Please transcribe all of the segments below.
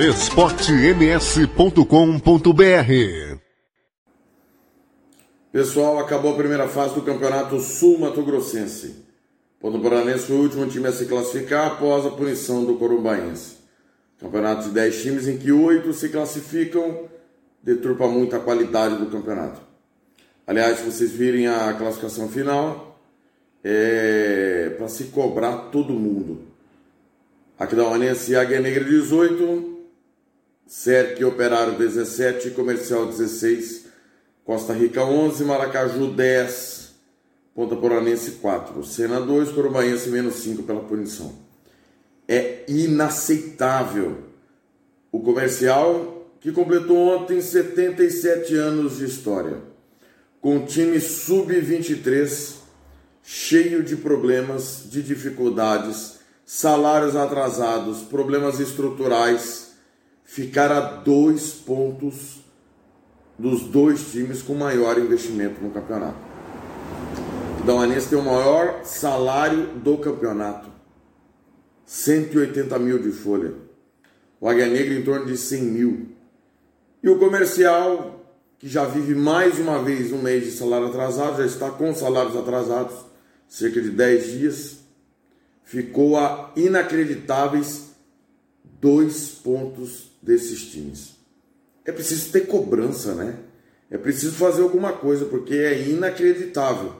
esportems.com.br Pessoal, acabou a primeira fase do Campeonato Sul Mato Grossense. Ponto Paranense foi o último time a se classificar após a punição do Corumbaense. Campeonato de 10 times em que 8 se classificam deturpa muito a qualidade do campeonato. Aliás, se vocês virem a classificação final, é para se cobrar todo mundo. Aquidauanense e Águia Negra 18, Cerque Operário 17, Comercial 16, Costa Rica 11, Maracaju 10, Ponta Poranense 4, Sena 2, Corumbaense menos 5 pela punição. É inaceitável. O comercial, que completou ontem 77 anos de história, com time sub-23 cheio de problemas, de dificuldades, salários atrasados, problemas estruturais, ficar a dois pontos dos dois times com maior investimento no campeonato. O Dauanense tem o maior salário do campeonato. 180 mil de folha. O Águia Negra em torno de 100 mil. E o comercial, que já vive mais uma vez um mês de salário atrasado, já está com salários atrasados, cerca de 10 dias, ficou a inacreditáveis dois pontos desses times. É preciso ter cobrança, né? É preciso fazer alguma coisa, porque é inacreditável.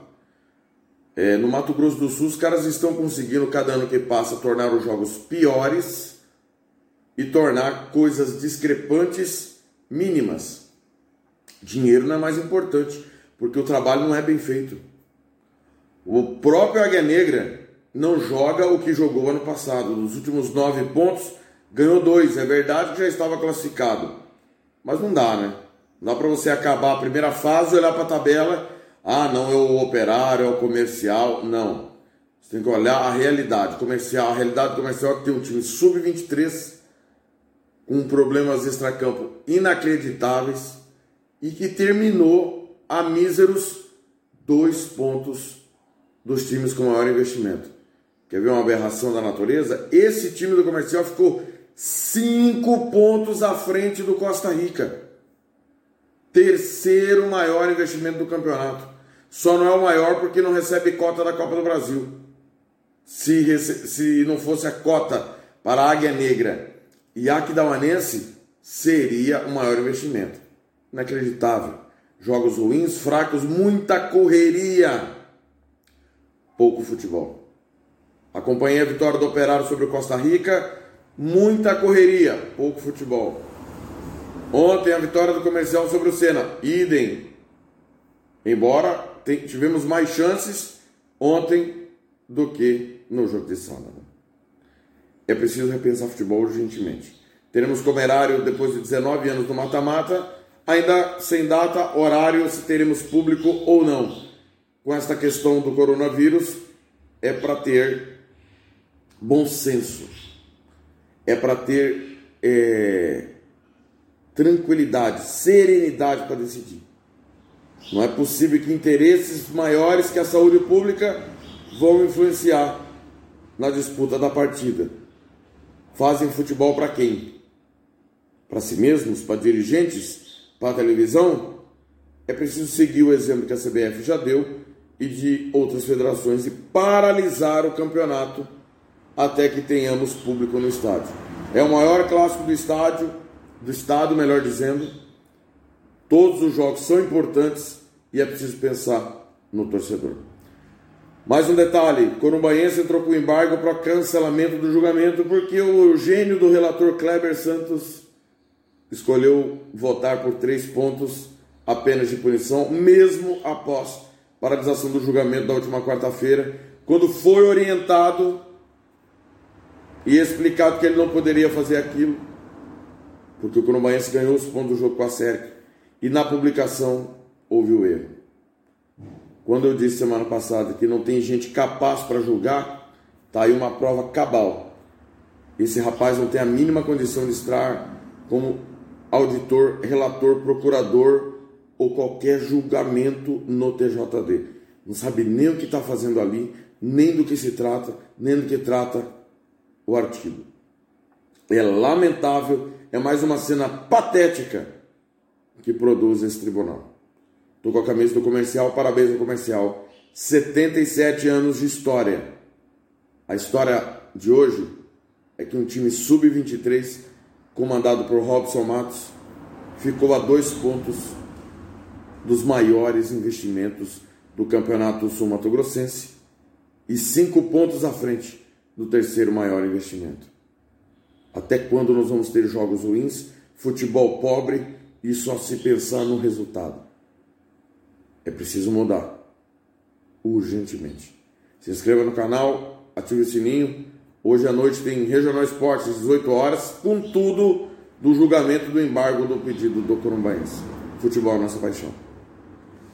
É, no Mato Grosso do Sul, os caras estão conseguindo, cada ano que passa, tornar os jogos piores e tornar coisas discrepantes mínimas. Dinheiro não é mais importante, porque o trabalho não é bem feito. O próprio Águia Negra não joga o que jogou ano passado. Nos últimos nove pontos, ganhou dois. É verdade que já estava classificado, mas não dá, né? Não dá para você acabar a primeira fase, olhar para a tabela, ah, não é o operário, é o comercial. Não. Você tem que olhar a realidade comercial. A realidade comercial é que tem um time sub-23 com problemas extracampo inacreditáveis e que terminou a míseros dois pontos dos times com maior investimento. Quer ver uma aberração da natureza? Esse time do comercial ficou cinco pontos à frente do Costa Rica. Terceiro maior investimento do campeonato. Só não é o maior porque não recebe cota da Copa do Brasil. Se, se não fosse a cota para a Águia Negra e Aquidauanense, seria o maior investimento. Inacreditável. Jogos ruins, fracos, muita correria, pouco futebol. Acompanhei a vitória do Operário sobre o Costa Rica, muita correria, pouco futebol. Ontem a vitória do Comercial sobre o Senna, idem. Embora tivemos mais chances ontem do que no jogo de sábado. É preciso repensar futebol urgentemente. Teremos Comerário depois de 19 anos no mata-mata, ainda sem data, horário, se teremos público ou não. Com esta questão do coronavírus, é para ter bom senso, é para ter é, tranquilidade, serenidade para decidir. Não é possível que interesses maiores que a saúde pública vão influenciar na disputa da partida. Fazem futebol para quem? Para si mesmos? Para dirigentes? Para a televisão? É preciso seguir o exemplo que a CBF já deu e de outras federações e paralisar o campeonato até que tenhamos público no estádio. É o maior clássico do estádio, do estado, melhor dizendo. Todos os jogos são importantes e é preciso pensar no torcedor. Mais um detalhe: Corumbaense entrou com embargo para cancelamento do julgamento porque o gênio do relator Kleber Santos escolheu votar por três pontos apenas de punição, mesmo após paralisação do julgamento da última quarta-feira, quando foi orientado e explicado que ele não poderia fazer aquilo, porque o Corumbaense ganhou os pontos do jogo com a SERC e na publicação houve o erro. Quando eu disse semana passada que não tem gente capaz para julgar, tá aí uma prova cabal. Esse rapaz não tem a mínima condição de estar como auditor, relator, procurador ou qualquer julgamento no TJD. Não sabe nem o que está fazendo ali, nem do que se trata, nem do que trata o artigo. É lamentável, é mais uma cena patética que produz esse tribunal. Estou com a camisa do comercial, parabéns ao comercial. 77 anos de história. A história de hoje é que um time sub-23, comandado por Robson Matos, ficou a dois pontos dos maiores investimentos do Campeonato Sul-Mato Grossense e cinco pontos à frente do terceiro maior investimento. Até quando nós vamos ter jogos ruins, futebol pobre e só se pensar no resultado? É preciso mudar urgentemente. Se inscreva no canal, ative o sininho. Hoje à noite tem Regional Esportes, às 18 horas, com tudo do julgamento do embargo do pedido do Corumbaense. Futebol, nossa paixão.